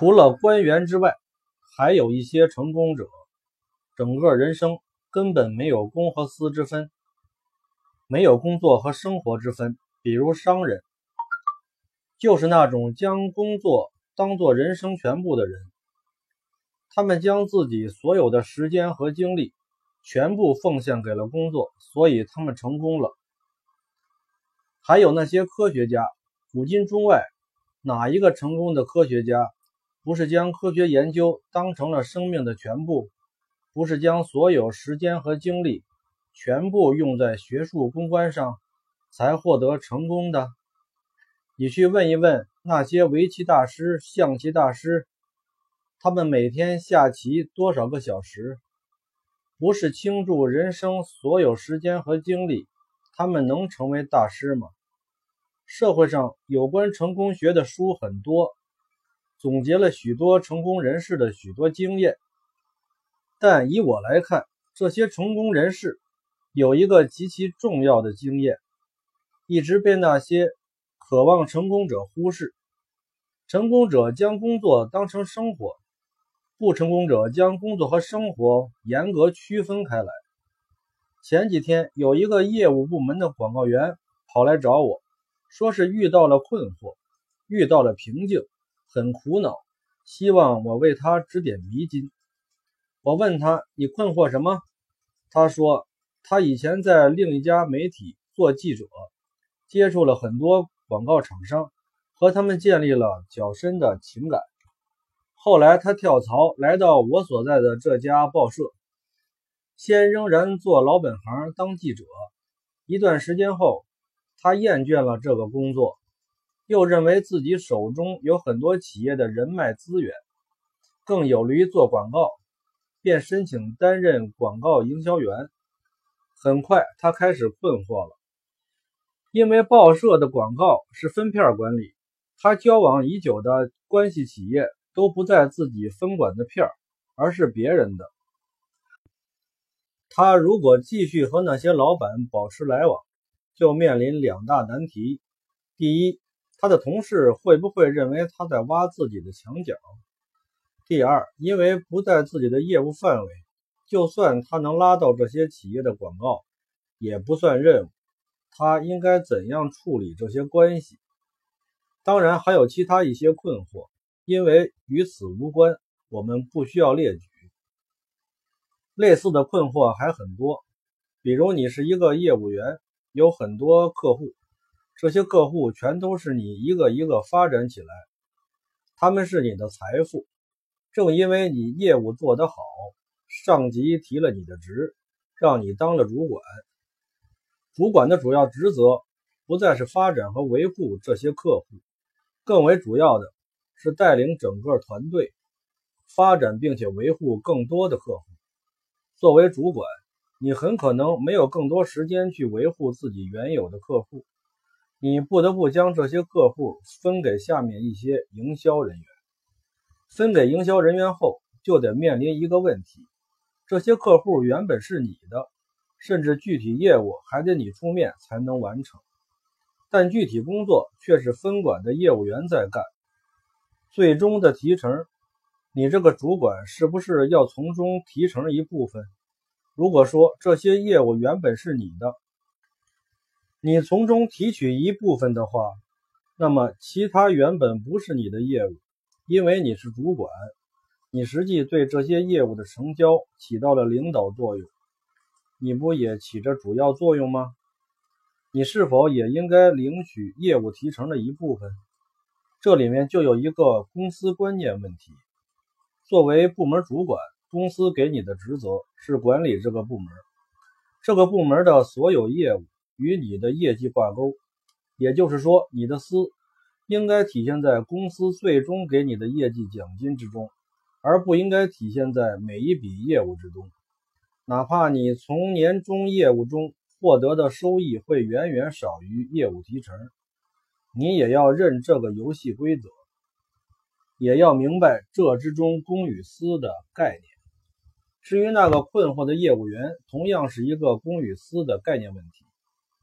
除了官员之外，还有一些成功者，整个人生根本没有公和私之分，没有工作和生活之分。比如商人，就是那种将工作当做人生全部的人，他们将自己所有的时间和精力全部奉献给了工作，所以他们成功了。还有那些科学家，古今中外，哪一个成功的科学家不是将科学研究当成了生命的全部？不是将所有时间和精力全部用在学术攻关上？才获得成功的，你去问一问那些围棋大师、象棋大师，他们每天下棋多少个小时？不是倾注人生所有时间和精力，他们能成为大师吗？社会上有关成功学的书很多，总结了许多成功人士的许多经验，但以我来看，这些成功人士有一个极其重要的经验。一直被那些渴望成功者忽视。成功者将工作当成生活，不成功者将工作和生活严格区分开来。前几天有一个业务部门的广告员跑来找我，说是遇到了困惑，遇到了瓶颈，很苦恼，希望我为他指点迷津。我问他：“你困惑什么？”他说：“他以前在另一家媒体做记者。”接触了很多广告厂商，和他们建立了较深的情感。后来他跳槽来到我所在的这家报社，先仍然做老本行当记者。一段时间后，他厌倦了这个工作，又认为自己手中有很多企业的人脉资源，更有利于做广告，便申请担任广告营销员。很快，他开始困惑了。因为报社的广告是分片管理，他交往已久的关系企业都不在自己分管的片，而是别人的。他如果继续和那些老板保持来往，就面临两大难题：第一，他的同事会不会认为他在挖自己的墙角；第二，因为不在自己的业务范围，就算他能拉到这些企业的广告，也不算任务。他应该怎样处理这些关系？当然还有其他一些困惑，因为与此无关，我们不需要列举。类似的困惑还很多，比如你是一个业务员，有很多客户，这些客户全都是你一个一个发展起来，他们是你的财富。正因为你业务做得好，上级提了你的职，让你当了主管。主管的主要职责不再是发展和维护这些客户，更为主要的是带领整个团队发展并且维护更多的客户。作为主管，你很可能没有更多时间去维护自己原有的客户，你不得不将这些客户分给下面一些营销人员。分给营销人员后，就得面临一个问题：这些客户原本是你的。甚至具体业务还得你出面才能完成，但具体工作却是分管的业务员在干。最终的提成，你这个主管是不是要从中提成一部分？如果说这些业务原本是你的，你从中提取一部分的话，那么其他原本不是你的业务，因为你是主管，你实际对这些业务的成交起到了领导作用。你不也起着主要作用吗？你是否也应该领取业务提成的一部分？这里面就有一个公司观念问题。作为部门主管，公司给你的职责是管理这个部门，这个部门的所有业务与你的业绩挂钩，也就是说，你的私应该体现在公司最终给你的业绩奖金之中，而不应该体现在每一笔业务之中。哪怕你从年终业务中获得的收益会远远少于业务提成，你也要认这个游戏规则，也要明白这之中公与私的概念。至于那个困惑的业务员，同样是一个公与私的概念问题。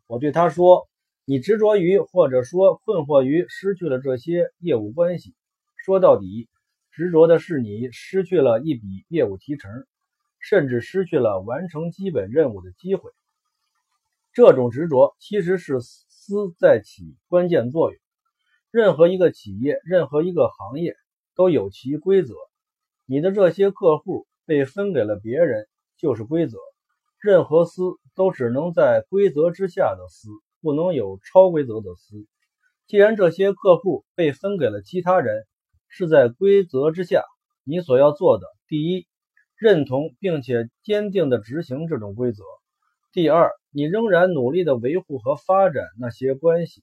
我对他说：“你执着于或者说困惑于失去了这些业务关系，说到底执着的是你失去了一笔业务提成，甚至失去了完成基本任务的机会。这种执着其实是私在起关键作用。任何一个企业，任何一个行业都有其规则。你的这些客户被分给了别人，就是规则。任何私都只能在规则之下的私，不能有超规则的私。既然这些客户被分给了其他人，是在规则之下，你所要做的，第一，认同并且坚定地执行这种规则；第二，你仍然努力地维护和发展那些关系，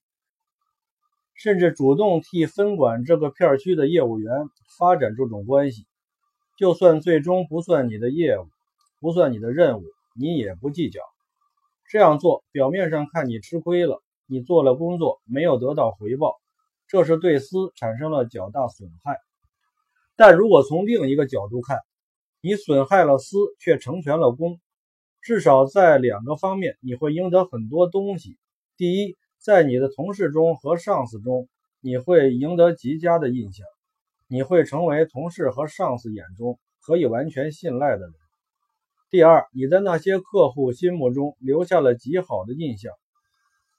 甚至主动替分管这个片区的业务员发展这种关系。就算最终不算你的业务，不算你的任务，你也不计较。这样做，表面上看你吃亏了，你做了工作没有得到回报，这是对私产生了较大损害。但如果从另一个角度看，你损害了私，却成全了公，至少在两个方面你会赢得很多东西。第一，在你的同事中和上司中，你会赢得极佳的印象。你会成为同事和上司眼中可以完全信赖的人。第二，你在那些客户心目中留下了极好的印象，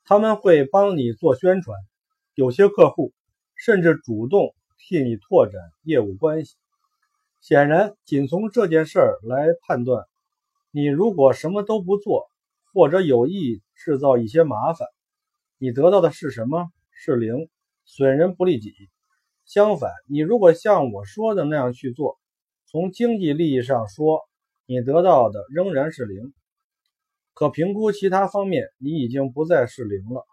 他们会帮你做宣传，有些客户甚至主动替你拓展业务关系。显然，仅从这件事儿来判断，你如果什么都不做，或者有意制造一些麻烦，你得到的是什么？是零，损人不利己。相反，你如果像我说的那样去做，从经济利益上说，你得到的仍然是零。可评估其他方面，你已经不再是零了。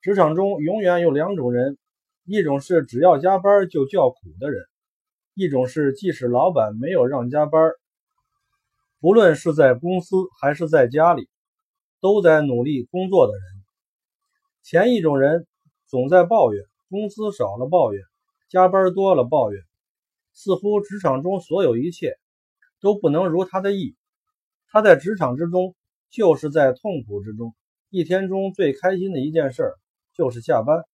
职场中永远有两种人：一种是只要加班就叫苦的人；一种是即使老板没有让加班，不论是在公司还是在家里，都在努力工作的人。前一种人总在抱怨工资少了，抱怨。加班多了，抱怨，似乎职场中所有一切都不能如他的意。他在职场之中就是在痛苦之中，一天中最开心的一件事就是下班。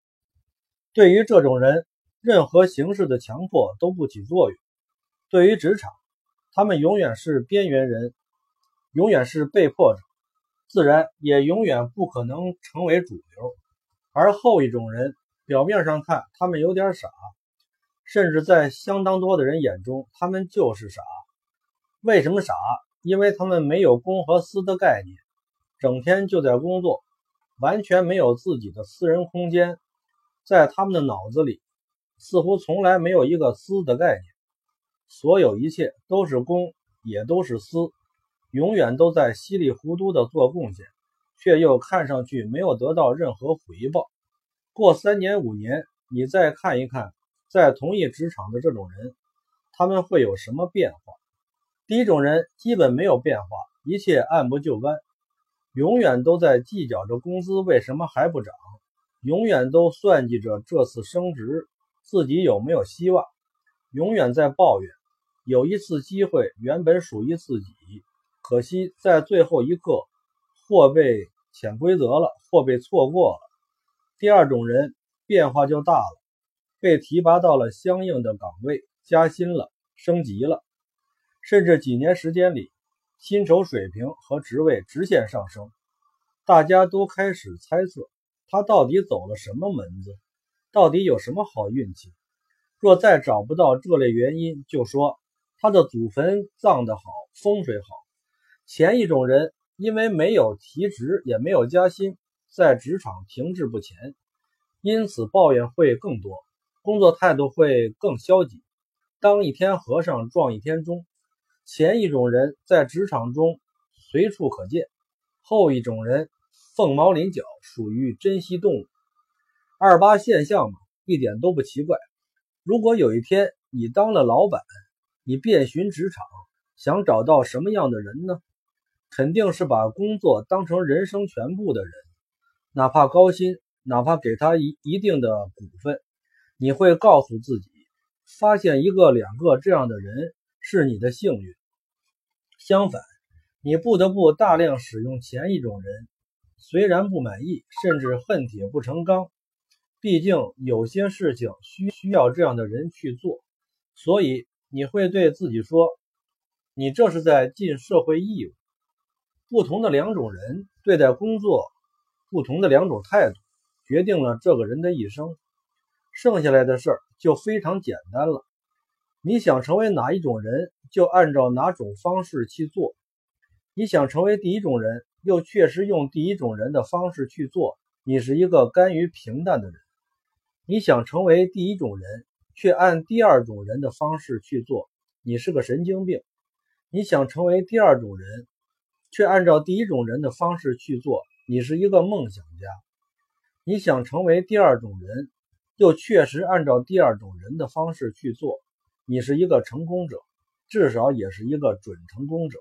对于这种人，任何形式的强迫都不起作用。对于职场，他们永远是边缘人，永远是被迫者，自然也永远不可能成为主流。而后一种人，表面上看他们有点傻。甚至在相当多的人眼中，他们就是傻。为什么傻？因为他们没有公和私的概念，整天就在工作，完全没有自己的私人空间。在他们的脑子里，似乎从来没有一个私的概念。所有一切都是公，也都是私，永远都在稀里糊涂的做贡献，却又看上去没有得到任何回报。过三年五年，你再看一看。在同一职场的这种人，他们会有什么变化？第一种人基本没有变化，一切按部就班，永远都在计较着工资为什么还不涨，永远都算计着这次升职自己有没有希望，永远在抱怨有一次机会原本属于自己，可惜在最后一刻或被潜规则了，或被错过了。第二种人变化就大了。被提拔到了相应的岗位，加薪了，升级了，甚至几年时间里，薪酬水平和职位直线上升。大家都开始猜测他到底走了什么门子，到底有什么好运气。若再找不到这类原因，就说他的祖坟葬得好，风水好。前一种人因为没有提职，也没有加薪，在职场停滞不前，因此抱怨会更多。工作态度会更消极，当一天和尚撞一天钟。前一种人在职场中随处可见，后一种人凤毛麟角，属于珍稀动物。二八现象嘛，一点都不奇怪。如果有一天你当了老板，你遍寻职场，想找到什么样的人呢？肯定是把工作当成人生全部的人，哪怕高薪，哪怕给他一一定的股份。你会告诉自己，发现一个、两个这样的人是你的幸运。相反，你不得不大量使用前一种人，虽然不满意，甚至恨铁不成钢。毕竟有些事情需需要这样的人去做，所以你会对自己说：“你这是在尽社会义务。”不同的两种人对待工作，不同的两种态度，决定了这个人的一生。剩下来的事儿就非常简单了。你想成为哪一种人，就按照哪种方式去做。你想成为第一种人，又确实用第一种人的方式去做，你是一个甘于平淡的人。你想成为第一种人，却按第二种人的方式去做，你是个神经病。你想成为第二种人，却按照第一种人的方式去做，你是一个梦想家。你想成为第二种人，又确实按照第二种人的方式去做。你是一个成功者，至少也是一个准成功者。